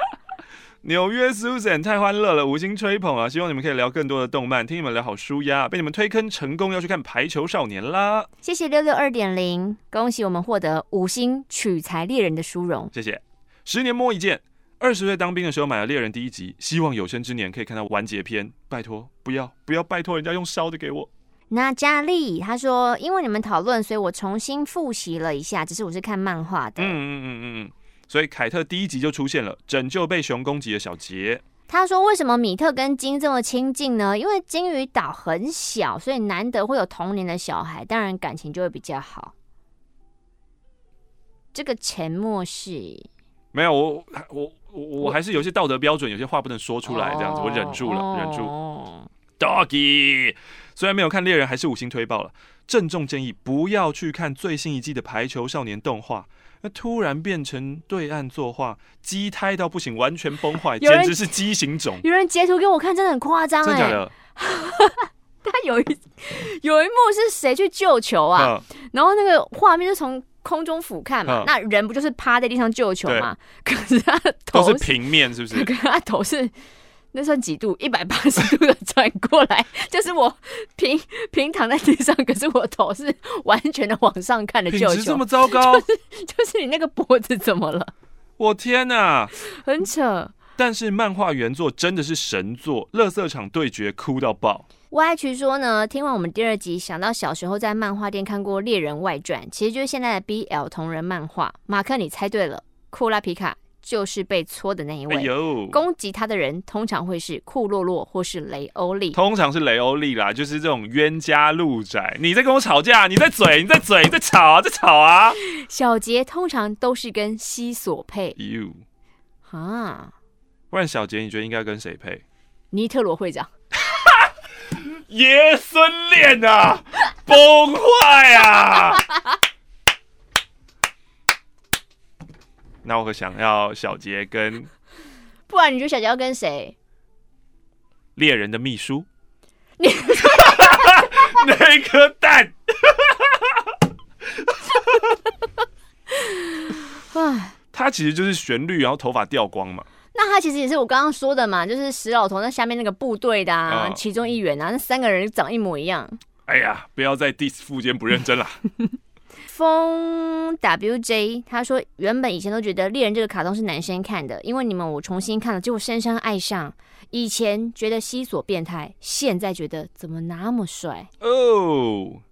纽约 Susan 太欢乐了，五星吹捧啊！希望你们可以聊更多的动漫，听你们聊好舒压。被你们推坑成功，要去看《排球少年》啦！谢谢六六二点零，恭喜我们获得五星取材猎人的殊荣。谢谢。十年摸一件，二十岁当兵的时候买了《猎人》第一集，希望有生之年可以看到完结篇。拜托，不要不要，拜托人家用烧的给我。那佳丽她说，因为你们讨论，所以我重新复习了一下，只是我是看漫画的。嗯嗯嗯嗯嗯。所以凯特第一集就出现了，拯救被熊攻击的小杰。他说：“为什么米特跟金这么亲近呢？因为金鱼岛很小，所以难得会有同龄的小孩，当然感情就会比较好。”这个沉默是没有我我我我还是有些道德标准，有些话不能说出来，这样子我忍住了，哦忍住。哦 Doggy，虽然没有看猎人，还是五星推爆了。郑重建议不要去看最新一季的排球少年动画，那突然变成对岸作画，畸胎到不行，完全崩坏，简直是畸形种。有人截图给我看，真的很夸张哎！真的假的？(laughs) 他有一有一幕是谁去救球啊？嗯然后那个画面就从空中俯瞰嘛嗯，那人不就是趴在地上救球吗？可是他的头是平面，是不是？(laughs) 可是他头是那算几度？一百八十度的转过来，就是我平平躺在地上，可是我头是完全的往上看的救球品质这，么糟糕，就是你那个脖子怎么了？我天哪！很扯。但是漫画原作真的是神作，《乐色场对决》哭到爆。YH 说呢，听完我们第二集，想到小时候在漫画店看过《猎人外传》，其实就是现在的 BL 同人漫画。马克，你猜对了，库拉皮卡就是被搓的那一哎位。呦，攻击他的人通常会是库洛洛或是雷欧利。通常是雷欧利啦，就是这种冤家路窄。你在跟我吵架，你在嘴，你在嘴，你在吵啊，在吵啊。小杰通常都是跟西索配哟，啊，不然小杰你觉得应该跟谁配？尼特罗会长。(laughs) 爷孙恋啊，崩坏啊！那我可想要小杰跟不然你觉得小杰要跟谁？猎人的秘书，你那颗蛋。哎，他其实就是旋律，然后头发掉光嘛。那他其实也是我刚刚说的嘛，就是石老头那下面那个部队的啊，嗯其中一员啊，那三个人长一模一样。哎呀，不要再 diss 富坚不认真啦。风 WJ 他说，原本以前都觉得猎人这个卡通是男生看的，因为你们我重新看了，结果深深爱上。以前觉得西索变态，现在觉得怎么那么帅？哦，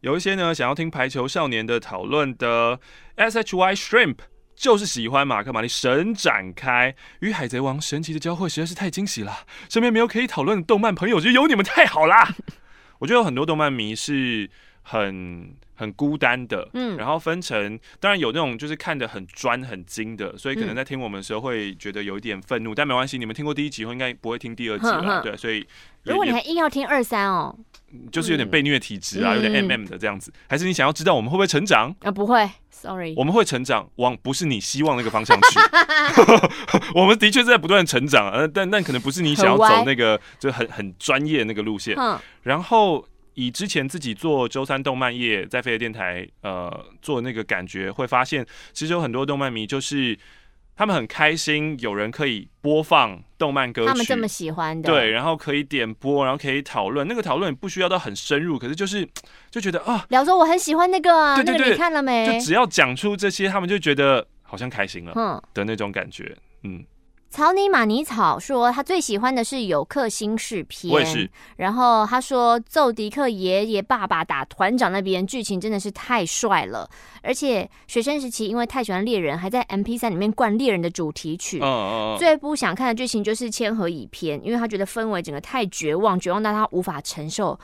有一些呢想要听排球少年的讨论的 SHY Shrimp。就是喜欢马克·玛丽神展开与海贼王神奇的交汇实在是太惊喜了，身边没有可以讨论的动漫朋友，就有你们太好啦。(laughs) 我觉得有很多动漫迷是很很孤单的，嗯。然后分成当然有那种就是看得很专很精的，所以可能嗯在听我们的时候会觉得有一点愤怒，但没关系，你们听过第一集后应该不会听第二集了，对，所以如果你还硬要听二三哦，就是有点被虐体质啊，嗯有点 M M 的这样子，还是你想要知道我们会不会成长？啊不会，sorry，我们会成长，往不是你希望那个方向去。(laughs) 我们的确是在不断地成长，呃，但但可能不是你想要走那个就很很专业那个路线。哼，然后以之前自己做周三动漫业在飞碟电台呃做那个感觉，会发现其实有很多动漫迷就是他们很开心，有人可以播放动漫歌曲，他们这么喜欢的，对，，然后可以点播，然后可以讨论。那个讨论也不需要到很深入，可是就是就觉得啊，聊说我很喜欢那个啊，对对对那个你看了没就？只要讲出这些，他们就觉得好像开心了嗯，的那种感觉。嗯，草泥马泥草说他最喜欢的是有克星式篇，我也是。然后他说揍迪克爷爷爸爸打团长那边剧情真的是太帅了，而且学生时期因为太喜欢猎人，还在 M P 三里面灌猎人的主题曲。嗯嗯嗯，最不想看的剧情就是千和乙篇，因为他觉得氛围整个太绝望，绝望到他无法承受。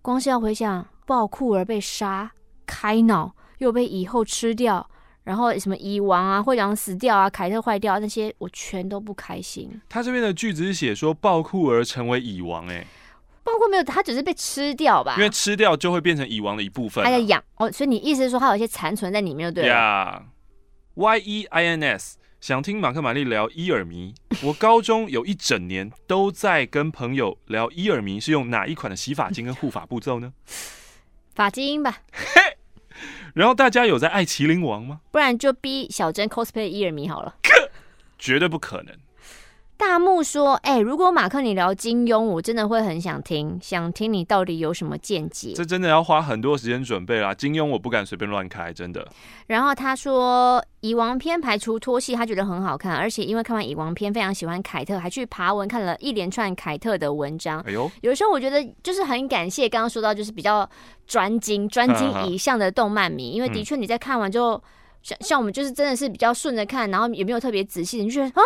光是要回想暴酷而被杀、开脑，又被蚁后吃掉，然后什么蚁王啊、会长死掉啊、凯特坏掉啊那些，我全都不开心。他这边的句子是写说暴库而成为蚁王，哎，包括没有，他只是被吃掉吧？因为吃掉就会变成蚁王的一部分啊。他在养哦，所以你意思是说他有一些残存在里面，就对。呀，Y E I N S。想听马克·玛丽聊伊尔迷，我高中有一整年都在跟朋友聊伊尔迷是用哪一款的洗发精跟护发步骤呢？法基因吧，然后大家有在爱麒麟王吗？不然就逼小珍 cosplay 伊尔米好了。绝对不可能。大木说：“哎、如果马克你聊金庸，我真的会很想听，想听你到底有什么见解。这真的要花很多时间准备啦。金庸我不敢随便乱开，真的。”然后他说：“蚁王篇排除拖戏，他觉得很好看，而且因为看完蚁王篇，非常喜欢凯特，还去爬文看了一连串凯特的文章。哎呦，有时候我觉得就是很感谢刚刚说到就是比较专精、专精以上的动漫迷，因为的确你在看完之后，像像我们就是真的是比较顺着看，然后也没有特别仔细，你就觉得啊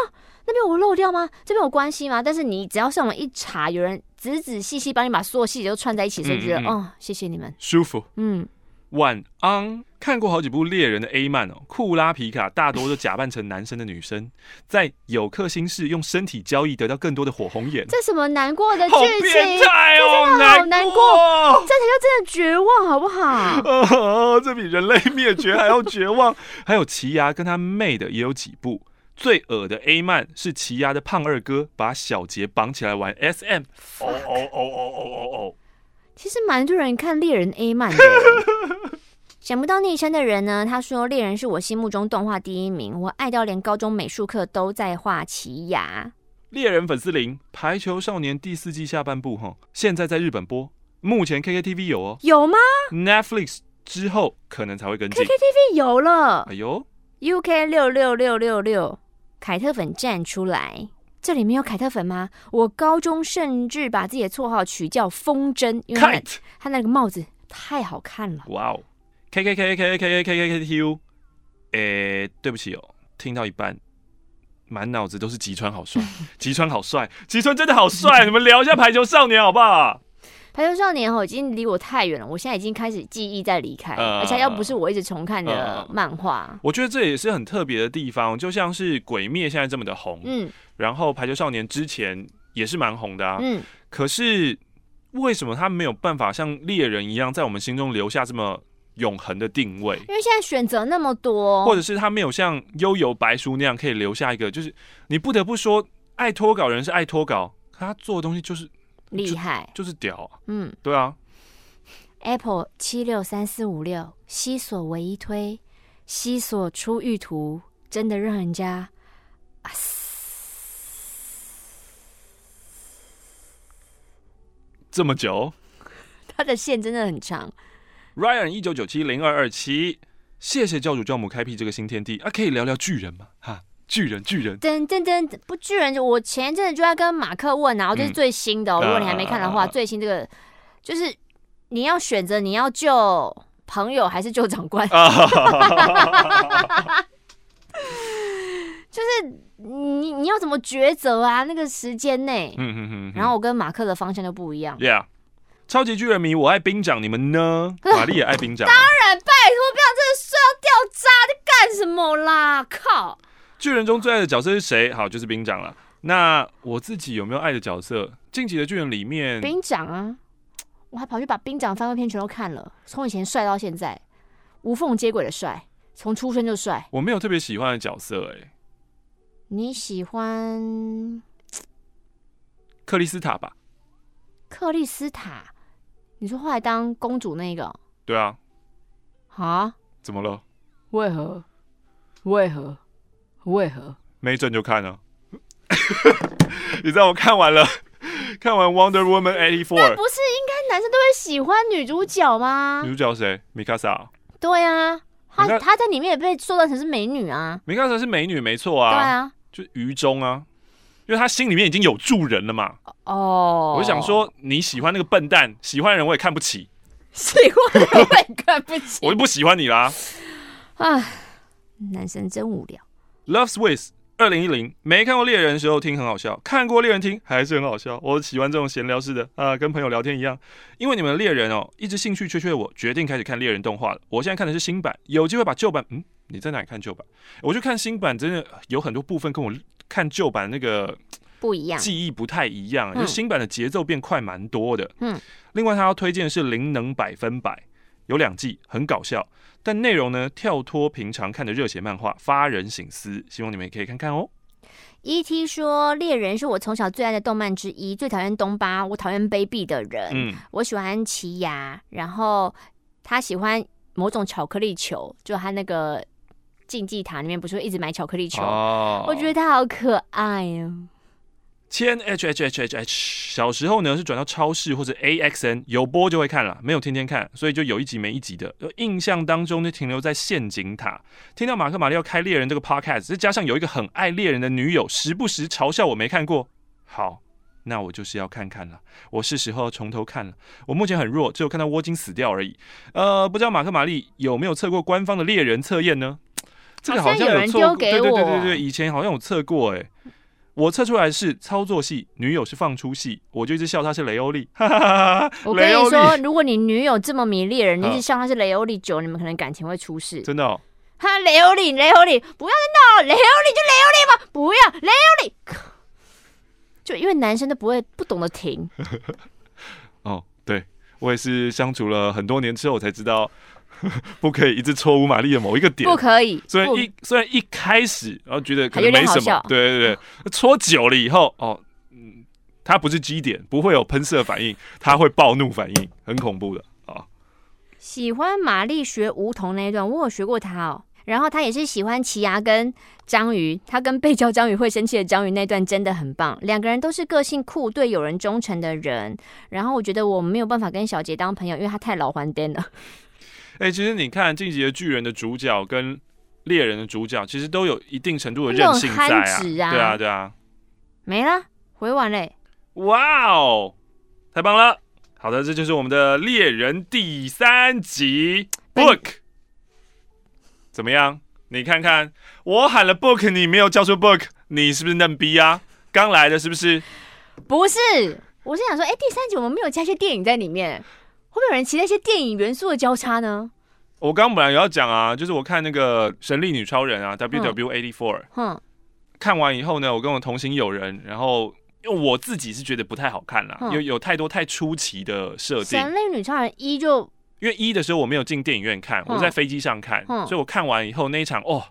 那边我漏掉吗？这边有关系吗？但是你只要上网一查，有人仔仔细细帮你把所有细节都串在一起，所以就觉得嗯嗯嗯哦，谢谢你们，舒服。嗯，晚安。看过好几部猎人的 A 漫哦，库拉皮卡大多都假扮成男生的女生，在有克星式用身体交易得到更多的火红眼，这什么难过的剧好情？变态哦，真的好难过。这才叫真的绝望，好不好？哦，(laughs) 这比人类灭绝还要绝望。还有奇牙跟他妹的也有几部。最恶的 A 曼是奇牙的胖二哥把小杰绑起来玩 SM。哦哦哦哦哦哦哦！其实蛮多人看猎人 A 曼的，(laughs) 想不到昵称的人呢，他说猎人是我心目中动画第一名，我爱到连高中美术课都在画奇亚。猎人粉丝零，排球少年第四季下半部哈，现在在日本播，目前 KKTV 有哦有吗，Netflix 之后可能才会跟进。？KKTV 有了哎呦，，UK 六六六六六，凯特粉站出来。这里面有凯特粉吗？我高中甚至把自己的绰号取叫风筝，因为他那 Kite，他那个帽子太好看了。哇哦，K K K K K K K K K T U，诶，对不起哦，听到一半，满脑子都是吉川好帅，吉川好帅，吉川真的好帅，你们聊一下排球少年好不好？排球少年哦，已经离我太远了，我现在已经开始记忆在离开，呃而且要不是我一直重看的呃漫画，我觉得这也是很特别的地方，就像是鬼灭现在这么的红，嗯。然后排球少年之前也是蛮红的啊，嗯，可是为什么他没有办法像猎人一样在我们心中留下这么永恒的定位？因为现在选择那么多，或者是他没有像悠游白书那样可以留下一个，就是你不得不说，爱脱稿人是爱脱稿，可他做的东西就是厉害，就是屌啊，嗯。对啊，，Apple 七六三四五六西索唯一推，西索出狱图真的让人家啊嘶。这么久？他的线真的很长，，Ryan 一九九七零二二七，谢谢教主教母开辟这个新天地。啊，可以聊聊巨人吗？哈，巨人巨人，噔噔噔，不巨人，我前一阵子就在跟马克问啊，然后这是嗯最新的、哦，如果你还没看的话，啊最新这个就是你要选择你要救朋友还是救长官，(laughs) 就是你你要怎么抉择啊？那个时间内，嗯嗯嗯，然后我跟马克的方向就不一样。Yeah，超级巨人迷，我爱兵长，你们呢？(laughs) 玛丽也爱兵长，当然，拜托，不要真的睡到掉渣，在干什么啦？靠！巨人中最爱的角色是谁？好，就是兵长了。那我自己有没有爱的角色？晋级的巨人里面，兵长啊，我还跑去把兵长番外篇全都看了，从以前帅到现在，无缝接轨的帅，从出生就帅。我没有特别喜欢的角色、哎，你喜欢克里斯塔吧？克里斯塔？你说后来当公主那个对啊，啊？怎么了？为何？为何？为何？没准就看了。(laughs) 你知道我看完了，看完 Wonder Woman eighty 那 four，不是应该男生都会喜欢女主角吗女？主角谁？米卡莎。对啊，她她在里面也被塑造成是美女啊。米卡莎是美女，没错啊对啊，啊，就愚忠啊，因为她心里面已经有助人了嘛。哦，我就想，说，你喜欢那个笨蛋，喜欢的人我也看不起，喜欢的我也看不起 (laughs) 我就不喜欢你啦。啊。男生真无聊。Love Swiss 二零一零没看过猎人的时候听很好笑，看过猎人听还是很好笑。我喜欢这种闲聊式的啊，跟朋友聊天一样。因为你们的猎人哦，一直兴趣缺缺的我，决定开始看猎人动画了。我现在看的是新版，有机会把旧版，嗯，你在哪里看旧版？我去看新版，真的有很多部分跟我看旧版那个不一样，记忆不太一样，嗯就新版的节奏变快蛮多的。嗯，另外他要推荐的是《灵能百分百》，有两季，很搞笑，但内容呢跳脱平常看的热血漫画，发人省思，希望你们也可以看看哦。E.T. 说猎人是我从小最爱的动漫之一，最讨厌东巴，我讨厌卑鄙的人。嗯，我喜欢奇牙，然后他喜欢某种巧克力球，就他那个竞技塔里面不是会一直买巧克力球，哦我觉得他好可爱哦。千 H H H H H，小时候呢是转到超市或者 A X N 有播就会看了，没有天天看，所以就有一集没一集的。印象当中就停留在陷阱塔。听到马克·玛丽要开猎人这个 podcast，再加上有一个很爱猎人的女友，时不时嘲笑我没看过。好，那我就是要看看了，我是时候要从头看了。我目前很弱，只有看到窝金死掉而已。呃，不知道马克·玛丽有没有测过官方的猎人测验呢？这个好好像有人丢给对对对我对对，以前好像有测过哎、我测出来是操作系，女友是放出系，我就一直笑她是雷欧利，哈哈哈哈我跟你说，如果你女友这么迷恋人，你一直嗯笑他是雷欧利久，你们可能感情会出事。真的、哦，哈，雷欧利，雷欧利，不要再闹了，雷欧利就雷欧利吧，不要雷欧利。(laughs) 就因为男生都不会不懂得停，(laughs) 哦，对我也是相处了很多年之后才知道，(laughs) 不可以一直戳乌玛丽的某一个点不。可以。虽然一虽然一开始然后觉得可能没什么对对对，戳久了以后，哦，嗯，它不是基点，不会有喷射反应，它会暴怒反应，很恐怖的啊。喜欢玛丽学梧桐那一段，我有学过他哦。然后他也是喜欢奇牙跟章鱼，他跟被叫章鱼会生气的章鱼那段真的很棒。两个人都是个性酷、对有人忠诚的人。然后我觉得我没有办法跟小杰当朋友，因为他太老还颠了。哎、其实你看《进击的巨人》的主角跟猎人的主角，其实都有一定程度的韧性在啊。对啊，对啊。没了，回完嘞。哇哦，太棒了！好的，这就是我们的猎人第三集 book，怎么样？你看看，我喊了 book，你没有叫出 book，你是不是嫩逼啊？刚来的是不是？不是，我是想说，哎、第三集我们没有加一些电影在里面，会不会有人期待一些电影元素的交叉呢？我刚本来也要讲啊，就是我看那个《神力女超人》啊，WW eighty four，哼，看完以后呢，我跟我同行友人，然后因为我自己是觉得不太好看啦，嗯因为有太多太出奇的设定。神力女超人一就因为一的时候我没有进电影院看，嗯我在飞机上看，嗯所以我看完以后那一场哦，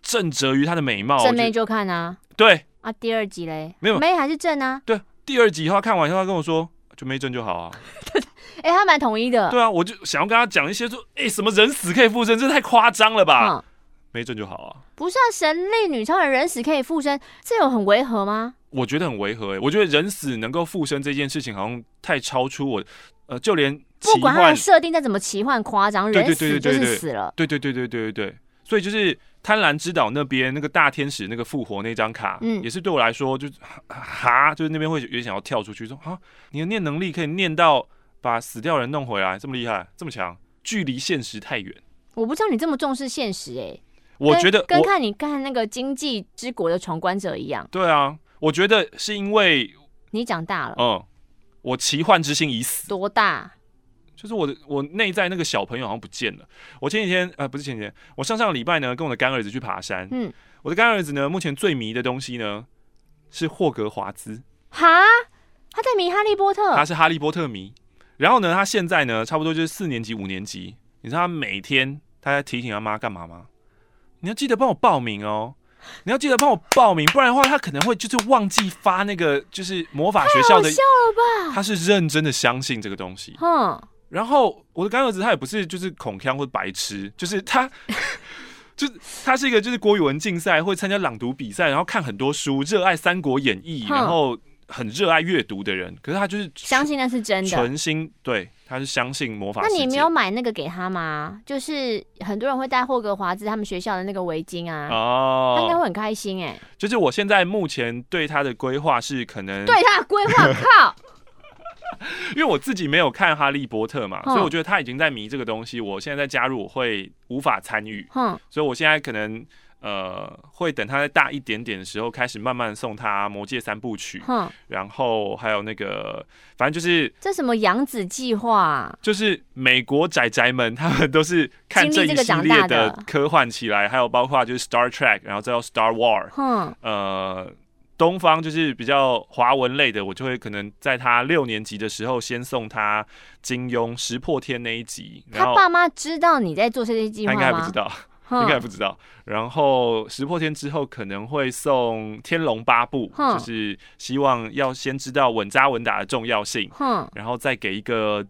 正折于她的美貌。正妹就看啊对啊，第二集嘞，没有妹还是正啊？对，第二集以后他看完以后，他跟我说就没正就好啊。(laughs) 哎、他蛮统一的，对啊，我就想要跟他讲一些说，哎、什么人死可以复生，这太夸张了吧？嗯，没准就好啊。不是啊，神力女超人人死可以复生，这有很违和吗？我觉得很违和哎、我觉得人死能够复生这件事情好像太超出我，呃，就连奇幻不管它的，设定再怎么奇幻夸张，人死就是死了。对对对对对对对，所以就是贪婪之岛那边那个大天使那个复活那张卡，嗯也是对我来说就是哈，就是那边会有点想要跳出去说啊，你的念能力可以念到把死掉人弄回来，这么厉害，这么强，距离现实太远。我不知道你这么重视现实、哎，我觉得跟看你看那个经济之国的闯关者一样，对啊，我觉得是因为你长大了，嗯，我奇幻之心已死，多大？就是我的我内在那个小朋友好像不见了。我前几天呃不是前几天，我上上个礼拜呢跟我的干儿子去爬山，嗯，我的干儿子呢目前最迷的东西呢是霍格华兹，哈，他在迷哈利波特，他是哈利波特迷。然后呢，他现在呢差不多就是四年级五年级，你知道他每天他在提醒他妈干嘛吗？你要记得帮我报名哦。你要记得帮我报名，不然的话，他可能会就是忘记发那个就是魔法学校的。笑了吧？他是认真的相信这个东西。哼，然后我的干儿子他也不是就是恐腔或白痴，就是他，(laughs) 就是他是一个就是国语文竞赛会参加朗读比赛，然后看很多书，热爱《三国演义》，然后很热爱阅读的人。可是他就是相信那是真的。纯心对，他是相信魔法。那你没有买那个给他吗？就是很多人会带霍格华兹他们学校的那个围巾啊，哦他应该哦？会很开心哎、就是我现在目前对他的规划是可能，对他的规划，靠，(laughs) 因为我自己没有看《哈利波特》嘛，哼所以我觉得他已经在迷这个东西。我现在在加入，我会无法参与。哼，所以我现在可能呃会等他再大一点点的时候，开始慢慢送他《魔戒三部曲》，哼，然后还有那个，反正就是这什么养子计划、啊？就是美国宅宅们，他们都是看这一系列的的科幻起来，还有包括就是 Star Trek，然后再到 Star War，嗯，呃。东方就是比较华文类的，我就会可能在他六年级的时候，先送他金庸《石破天》那一集，他爸妈知道你在做这些计他划吗？应该还不知道，哼，应该不知道。然后石破天之后可能会送《天龙八部》，就是希望要先知道稳扎稳打的重要性，然后再给一个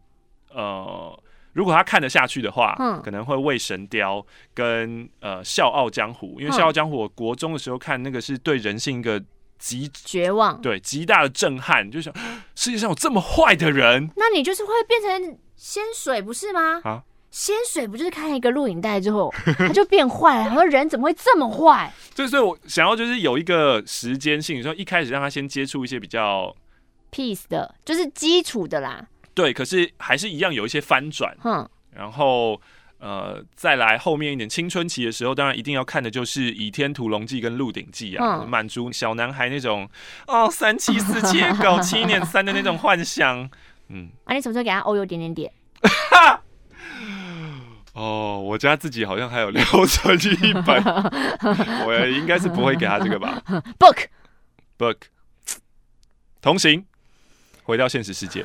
呃，如果他看得下去的话，哼可能会为神雕跟呃笑傲江湖，因为笑傲江湖我国中的时候看那个是对人性一个极绝望。对极大的震撼，就想 (gasps) 世界上有这么坏的人，那你就是会变成仙水，不是吗？啊仙水不就是看一个录影带之后，(laughs) 他就变坏了？他说人怎么会这么坏？所以所以我想要就是有一个时间性，说一开始让他先接触一些比较。peace 的，就是基础的啦。对，可是还是一样有一些翻转，嗯，然后呃，再来后面一点青春期的时候，当然一定要看的就是《倚天屠龙记》跟《鹿鼎记》啊，嗯满足小男孩那种哦三妻四妾 (laughs) 搞七年三的那种幻想。嗯，啊，你什么时候给他欧优点点点？(laughs) 哦，我家自己好像还有留存一本，(laughs) 我应该是不会给他这个吧 (laughs) book。？Book，同行，回到现实世界。